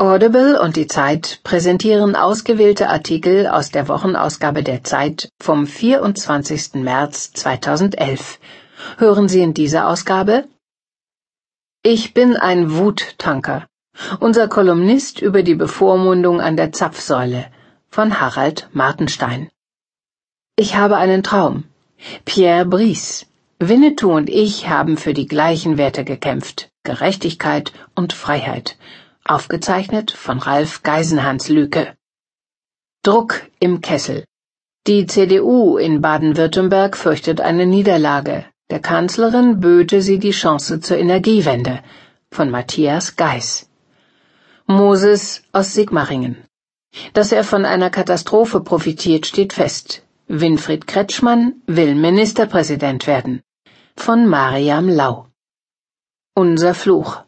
Audible und die Zeit präsentieren ausgewählte Artikel aus der Wochenausgabe der Zeit vom 24. März 2011. Hören Sie in dieser Ausgabe Ich bin ein Wuttanker. Unser Kolumnist über die Bevormundung an der Zapfsäule von Harald Martenstein. Ich habe einen Traum. Pierre Brice. Winnetou und ich haben für die gleichen Werte gekämpft. Gerechtigkeit und Freiheit Aufgezeichnet von Ralf Geisenhans Lüke. Druck im Kessel. Die CDU in Baden-Württemberg fürchtet eine Niederlage. Der Kanzlerin böte sie die Chance zur Energiewende. Von Matthias Geis. Moses aus Sigmaringen. Dass er von einer Katastrophe profitiert, steht fest. Winfried Kretschmann will Ministerpräsident werden. Von Mariam Lau. Unser Fluch.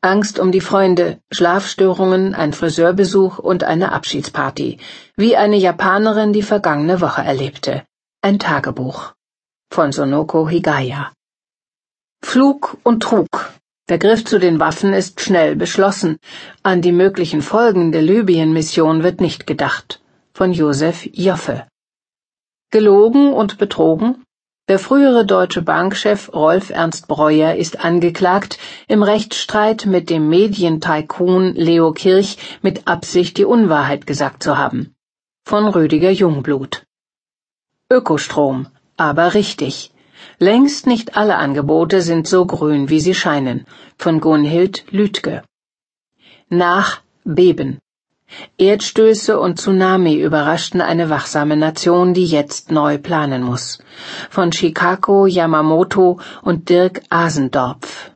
Angst um die Freunde, Schlafstörungen, ein Friseurbesuch und eine Abschiedsparty, wie eine Japanerin die vergangene Woche erlebte. Ein Tagebuch. Von Sonoko Higaya. Flug und Trug. Der Griff zu den Waffen ist schnell beschlossen. An die möglichen Folgen der Libyen-Mission wird nicht gedacht. Von Josef Joffe. Gelogen und betrogen? Der frühere Deutsche Bankchef Rolf Ernst Breuer ist angeklagt, im Rechtsstreit mit dem Medientycoon Leo Kirch mit Absicht die Unwahrheit gesagt zu haben. Von Rüdiger Jungblut. Ökostrom, aber richtig. Längst nicht alle Angebote sind so grün, wie sie scheinen. Von Gunhild Lütke. Nach Beben. Erdstöße und Tsunami überraschten eine wachsame Nation, die jetzt neu planen muss. Von Chicago Yamamoto und Dirk Asendorpf.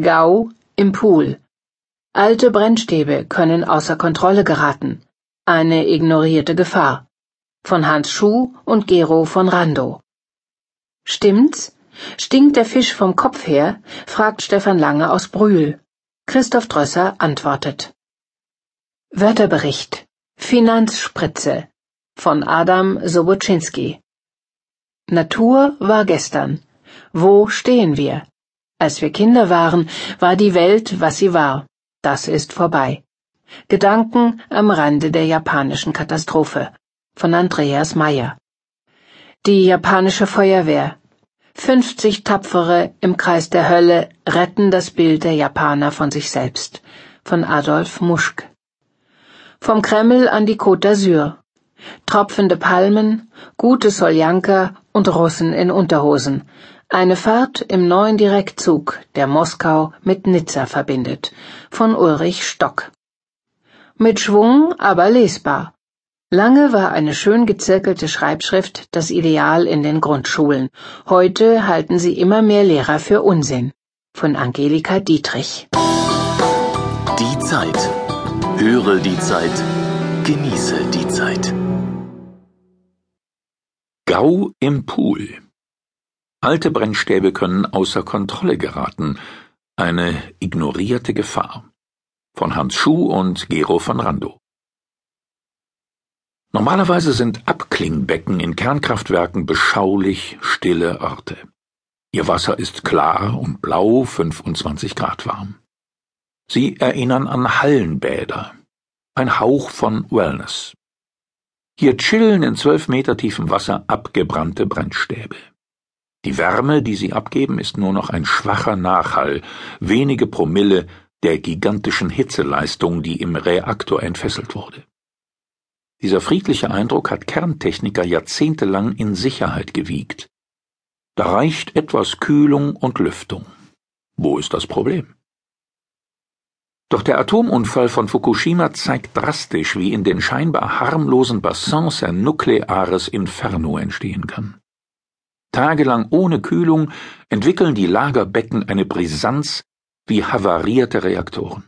Gau im Pool. Alte Brennstäbe können außer Kontrolle geraten. Eine ignorierte Gefahr. Von Hans Schuh und Gero von Rando. Stimmt's? Stinkt der Fisch vom Kopf her? fragt Stefan Lange aus Brühl. Christoph Drösser antwortet. Wörterbericht Finanzspritze von Adam Soboczynski Natur war gestern. Wo stehen wir? Als wir Kinder waren, war die Welt, was sie war. Das ist vorbei. Gedanken am Rande der japanischen Katastrophe von Andreas Meyer Die japanische Feuerwehr 50 Tapfere im Kreis der Hölle retten das Bild der Japaner von sich selbst von Adolf Muschk vom Kreml an die Côte d'Azur. Tropfende Palmen, gute Soljanka und Russen in Unterhosen. Eine Fahrt im neuen Direktzug, der Moskau mit Nizza verbindet. Von Ulrich Stock. Mit Schwung, aber lesbar. Lange war eine schön gezirkelte Schreibschrift das Ideal in den Grundschulen. Heute halten sie immer mehr Lehrer für Unsinn. Von Angelika Dietrich. Die Zeit. Höre die Zeit, genieße die Zeit. Gau im Pool. Alte Brennstäbe können außer Kontrolle geraten. Eine ignorierte Gefahr. Von Hans Schuh und Gero von Rando. Normalerweise sind Abklingbecken in Kernkraftwerken beschaulich stille Orte. Ihr Wasser ist klar und blau, 25 Grad warm. Sie erinnern an Hallenbäder. Ein Hauch von Wellness. Hier chillen in zwölf Meter tiefem Wasser abgebrannte Brennstäbe. Die Wärme, die sie abgeben, ist nur noch ein schwacher Nachhall, wenige Promille der gigantischen Hitzeleistung, die im Reaktor entfesselt wurde. Dieser friedliche Eindruck hat Kerntechniker jahrzehntelang in Sicherheit gewiegt. Da reicht etwas Kühlung und Lüftung. Wo ist das Problem? Doch der Atomunfall von Fukushima zeigt drastisch, wie in den scheinbar harmlosen Bassins ein nukleares Inferno entstehen kann. Tagelang ohne Kühlung entwickeln die Lagerbecken eine Brisanz wie havarierte Reaktoren.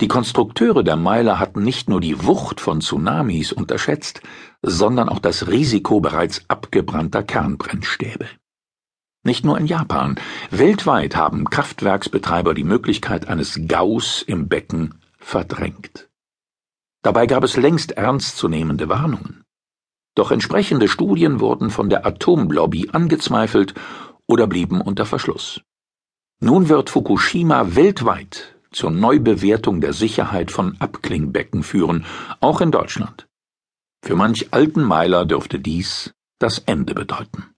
Die Konstrukteure der Meiler hatten nicht nur die Wucht von Tsunamis unterschätzt, sondern auch das Risiko bereits abgebrannter Kernbrennstäbe. Nicht nur in Japan. Weltweit haben Kraftwerksbetreiber die Möglichkeit eines Gaus im Becken verdrängt. Dabei gab es längst ernstzunehmende Warnungen. Doch entsprechende Studien wurden von der Atomlobby angezweifelt oder blieben unter Verschluss. Nun wird Fukushima weltweit zur Neubewertung der Sicherheit von Abklingbecken führen, auch in Deutschland. Für manch alten Meiler dürfte dies das Ende bedeuten.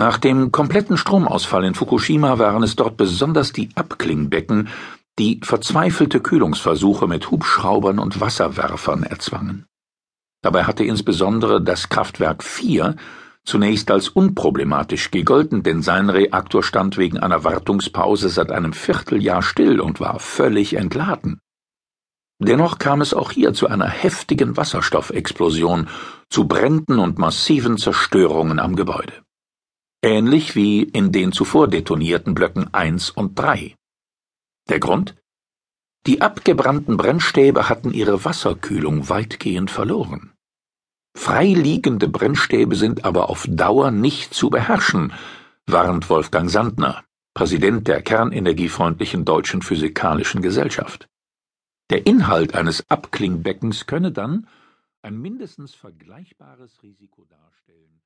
Nach dem kompletten Stromausfall in Fukushima waren es dort besonders die Abklingbecken, die verzweifelte Kühlungsversuche mit Hubschraubern und Wasserwerfern erzwangen. Dabei hatte insbesondere das Kraftwerk 4 zunächst als unproblematisch gegolten, denn sein Reaktor stand wegen einer Wartungspause seit einem Vierteljahr still und war völlig entladen. Dennoch kam es auch hier zu einer heftigen Wasserstoffexplosion, zu Bränden und massiven Zerstörungen am Gebäude. Ähnlich wie in den zuvor detonierten Blöcken 1 und 3. Der Grund? Die abgebrannten Brennstäbe hatten ihre Wasserkühlung weitgehend verloren. Freiliegende Brennstäbe sind aber auf Dauer nicht zu beherrschen, warnt Wolfgang Sandner, Präsident der kernenergiefreundlichen Deutschen Physikalischen Gesellschaft. Der Inhalt eines Abklingbeckens könne dann ein mindestens vergleichbares Risiko darstellen